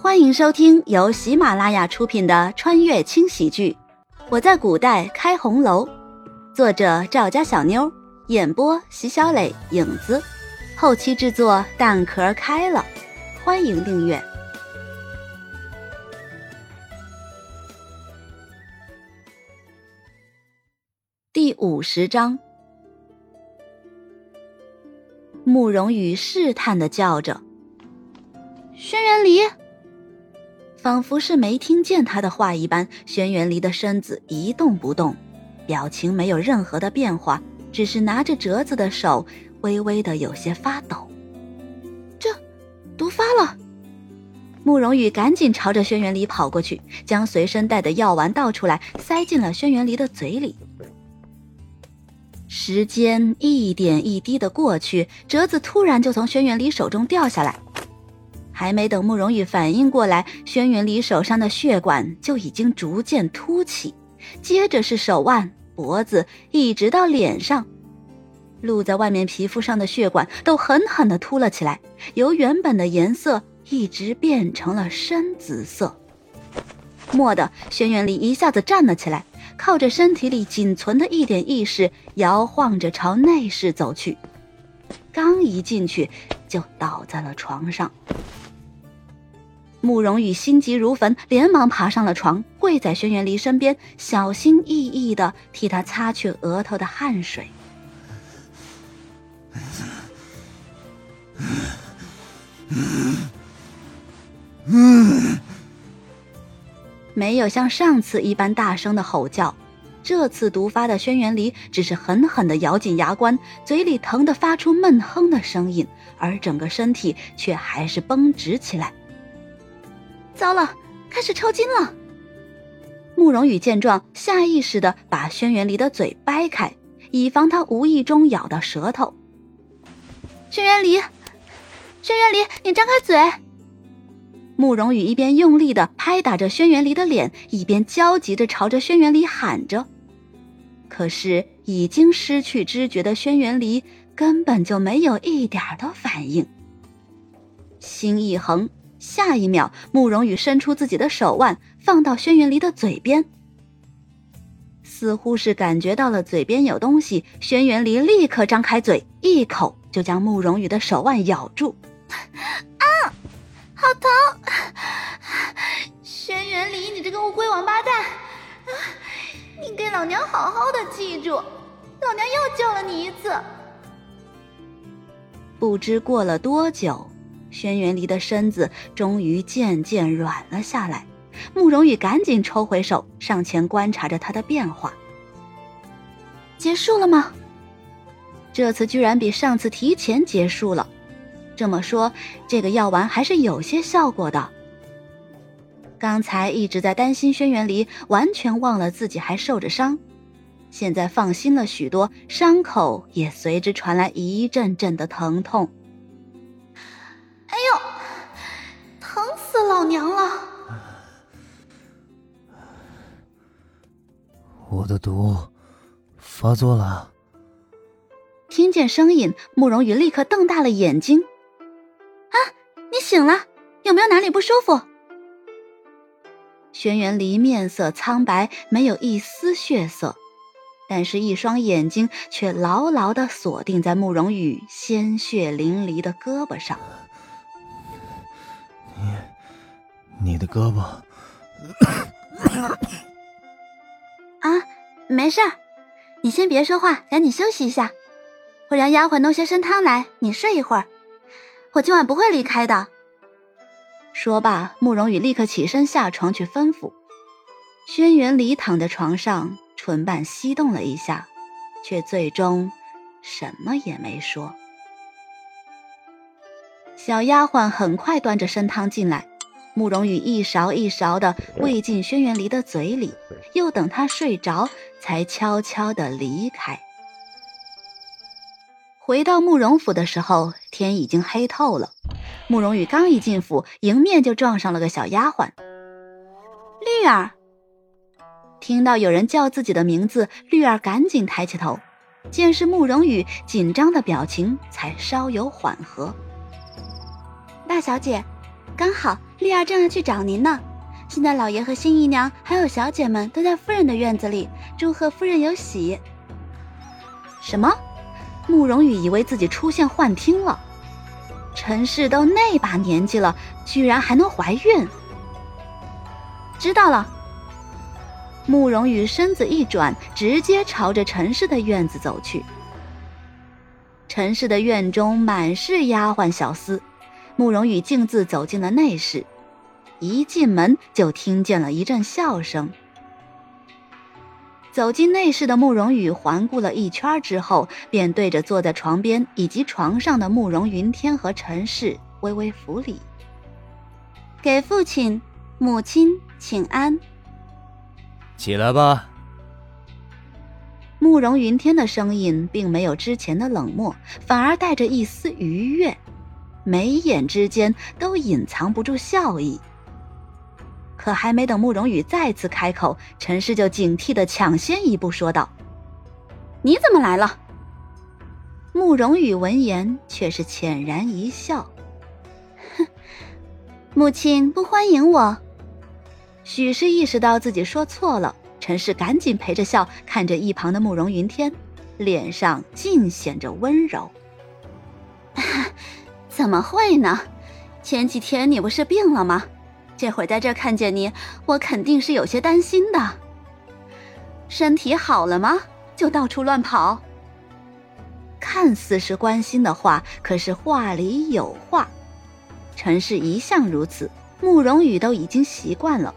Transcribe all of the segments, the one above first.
欢迎收听由喜马拉雅出品的穿越轻喜剧《我在古代开红楼》，作者赵家小妞，演播席小磊、影子，后期制作蛋壳开了。欢迎订阅第五十章。慕容羽试探的叫着：“轩辕离。”仿佛是没听见他的话一般，轩辕离的身子一动不动，表情没有任何的变化，只是拿着折子的手微微的有些发抖。这毒发了！慕容羽赶紧朝着轩辕离跑过去，将随身带的药丸倒出来，塞进了轩辕离的嘴里。时间一点一滴的过去，折子突然就从轩辕离手中掉下来。还没等慕容羽反应过来，轩辕离手上的血管就已经逐渐凸起，接着是手腕、脖子，一直到脸上，露在外面皮肤上的血管都狠狠地凸了起来，由原本的颜色一直变成了深紫色。蓦地，轩辕离一下子站了起来，靠着身体里仅存的一点意识，摇晃着朝内室走去。刚一进去，就倒在了床上。慕容羽心急如焚，连忙爬上了床，跪在轩辕离身边，小心翼翼的替他擦去额头的汗水。没有像上次一般大声的吼叫，这次毒发的轩辕离只是狠狠的咬紧牙关，嘴里疼得发出闷哼的声音，而整个身体却还是绷直起来。糟了，开始抽筋了。慕容羽见状，下意识的把轩辕离的嘴掰开，以防他无意中咬到舌头。轩辕离，轩辕离，你张开嘴！慕容羽一边用力的拍打着轩辕离的脸，一边焦急的朝着轩辕离喊着。可是已经失去知觉的轩辕离根本就没有一点的反应，心一横。下一秒，慕容羽伸出自己的手腕，放到轩辕离的嘴边。似乎是感觉到了嘴边有东西，轩辕离立刻张开嘴，一口就将慕容羽的手腕咬住。啊，好疼！轩辕离，你这个乌龟王八蛋！你给老娘好好的记住，老娘又救了你一次。不知过了多久。轩辕离的身子终于渐渐软了下来，慕容羽赶紧抽回手，上前观察着他的变化。结束了吗？这次居然比上次提前结束了，这么说，这个药丸还是有些效果的。刚才一直在担心轩辕离，完全忘了自己还受着伤，现在放心了许多，伤口也随之传来一阵阵的疼痛。哎呦，疼死老娘了！我的毒发作了。听见声音，慕容羽立刻瞪大了眼睛。啊，你醒了？有没有哪里不舒服？轩辕离面色苍白，没有一丝血色，但是，一双眼睛却牢牢的锁定在慕容羽鲜血淋漓的胳膊上。你的胳膊 啊，没事儿，你先别说话，赶紧休息一下。我让丫鬟弄些参汤来，你睡一会儿。我今晚不会离开的。说罢，慕容羽立刻起身下床去吩咐。轩辕离躺在床上，唇瓣翕动了一下，却最终什么也没说。小丫鬟很快端着参汤进来。慕容羽一勺一勺的喂进轩辕离的嘴里，又等他睡着，才悄悄的离开。回到慕容府的时候，天已经黑透了。慕容羽刚一进府，迎面就撞上了个小丫鬟绿儿。听到有人叫自己的名字，绿儿赶紧抬起头，见是慕容羽，紧张的表情才稍有缓和。大小姐，刚好。丽儿正要去找您呢。现在老爷和新姨娘还有小姐们都在夫人的院子里祝贺夫人有喜。什么？慕容羽以为自己出现幻听了。陈氏都那把年纪了，居然还能怀孕？知道了。慕容羽身子一转，直接朝着陈氏的院子走去。陈氏的院中满是丫鬟小厮，慕容羽径自走进了内室。一进门就听见了一阵笑声。走进内室的慕容羽环顾了一圈之后，便对着坐在床边以及床上的慕容云天和陈氏微微扶礼，给父亲、母亲请安。起来吧。慕容云天的声音并没有之前的冷漠，反而带着一丝愉悦，眉眼之间都隐藏不住笑意。可还没等慕容羽再次开口，陈氏就警惕的抢先一步说道：“你怎么来了？”慕容羽闻言却是浅然一笑：“哼，母亲不欢迎我。”许是意识到自己说错了，陈氏赶紧陪着笑，看着一旁的慕容云天，脸上尽显着温柔：“ 怎么会呢？前几天你不是病了吗？”这会儿在这看见你，我肯定是有些担心的。身体好了吗？就到处乱跑。看似是关心的话，可是话里有话。陈氏一向如此，慕容羽都已经习惯了。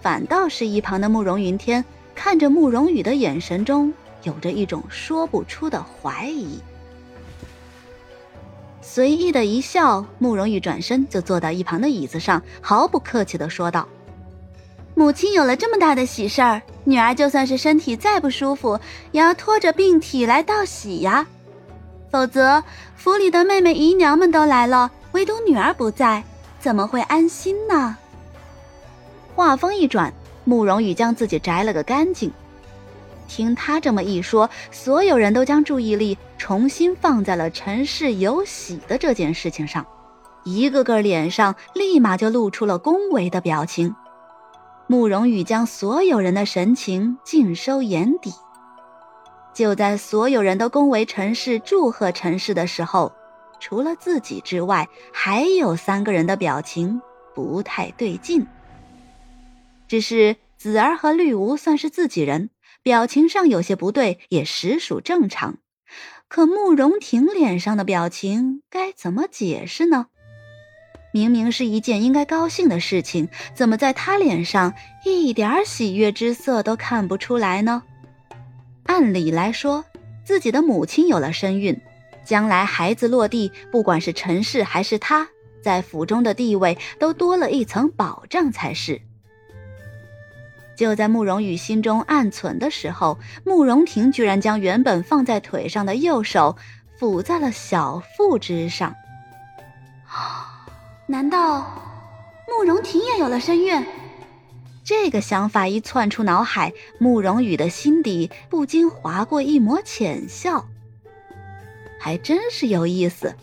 反倒是一旁的慕容云天，看着慕容羽的眼神中有着一种说不出的怀疑。随意的一笑，慕容羽转身就坐到一旁的椅子上，毫不客气的说道：“母亲有了这么大的喜事儿，女儿就算是身体再不舒服，也要拖着病体来道喜呀。否则府里的妹妹姨娘们都来了，唯独女儿不在，怎么会安心呢？”话锋一转，慕容羽将自己摘了个干净。听他这么一说，所有人都将注意力重新放在了陈氏有喜的这件事情上，一个个脸上立马就露出了恭维的表情。慕容羽将所有人的神情尽收眼底。就在所有人都恭维陈氏、祝贺陈氏的时候，除了自己之外，还有三个人的表情不太对劲。只是子儿和绿芜算是自己人。表情上有些不对，也实属正常。可慕容婷脸上的表情该怎么解释呢？明明是一件应该高兴的事情，怎么在她脸上一点喜悦之色都看不出来呢？按理来说，自己的母亲有了身孕，将来孩子落地，不管是陈氏还是她，在府中的地位都多了一层保障才是。就在慕容羽心中暗存的时候，慕容婷居然将原本放在腿上的右手抚在了小腹之上。难道慕容婷也有了身孕？这个想法一窜出脑海，慕容羽的心底不禁划过一抹浅笑。还真是有意思，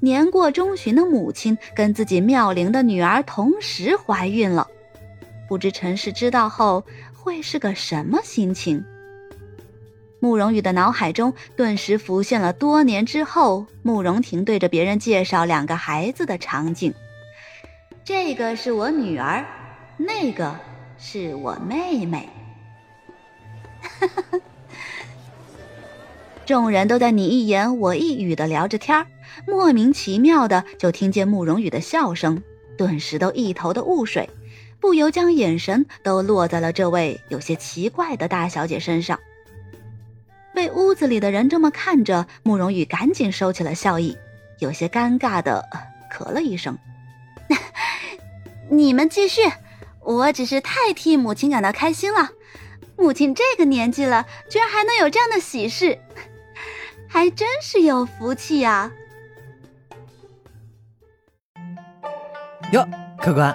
年过中旬的母亲跟自己妙龄的女儿同时怀孕了。不知陈氏知道后会是个什么心情？慕容羽的脑海中顿时浮现了多年之后慕容婷对着别人介绍两个孩子的场景。这个是我女儿，那个是我妹妹。哈 哈众人都在你一言我一语的聊着天莫名其妙的就听见慕容羽的笑声，顿时都一头的雾水。不由将眼神都落在了这位有些奇怪的大小姐身上。被屋子里的人这么看着，慕容羽赶紧收起了笑意，有些尴尬的咳了一声：“ 你们继续，我只是太替母亲感到开心了。母亲这个年纪了，居然还能有这样的喜事，还真是有福气呀！”哟，客官。